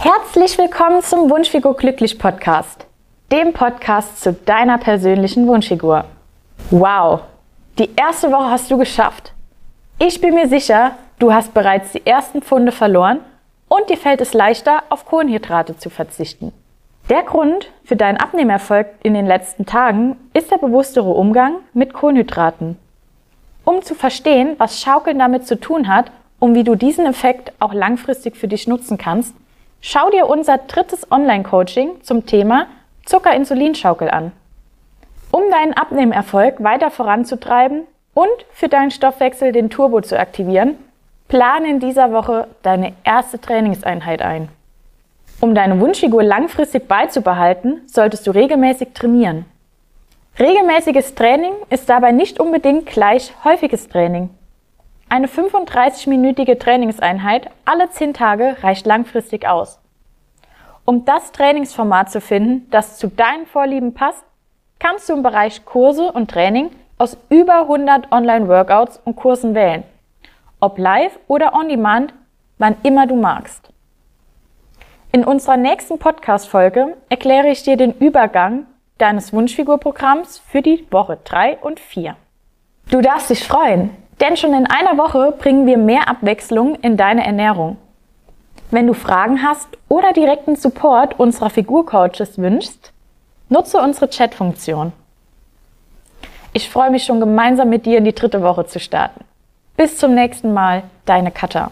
Herzlich willkommen zum Wunschfigur Glücklich Podcast, dem Podcast zu deiner persönlichen Wunschfigur. Wow, die erste Woche hast du geschafft. Ich bin mir sicher, du hast bereits die ersten Pfunde verloren und dir fällt es leichter, auf Kohlenhydrate zu verzichten. Der Grund für deinen Abnehmerfolg in den letzten Tagen ist der bewusstere Umgang mit Kohlenhydraten. Um zu verstehen, was Schaukeln damit zu tun hat und wie du diesen Effekt auch langfristig für dich nutzen kannst, schau dir unser drittes Online-Coaching zum Thema Zucker-Insulin-Schaukel an. Um deinen Abnehmerfolg weiter voranzutreiben und für deinen Stoffwechsel den Turbo zu aktivieren, plane in dieser Woche deine erste Trainingseinheit ein. Um deine Wunschfigur langfristig beizubehalten, solltest du regelmäßig trainieren. Regelmäßiges Training ist dabei nicht unbedingt gleich häufiges Training. Eine 35-minütige Trainingseinheit alle 10 Tage reicht langfristig aus. Um das Trainingsformat zu finden, das zu deinen Vorlieben passt, kannst du im Bereich Kurse und Training aus über 100 Online-Workouts und Kursen wählen. Ob live oder on demand, wann immer du magst. In unserer nächsten Podcast-Folge erkläre ich dir den Übergang deines Wunschfigurprogramms für die Woche 3 und 4. Du darfst dich freuen, denn schon in einer Woche bringen wir mehr Abwechslung in deine Ernährung. Wenn du Fragen hast oder direkten Support unserer Figurcoaches wünschst, nutze unsere Chat-Funktion. Ich freue mich schon gemeinsam mit dir in die dritte Woche zu starten. Bis zum nächsten Mal, deine Katja.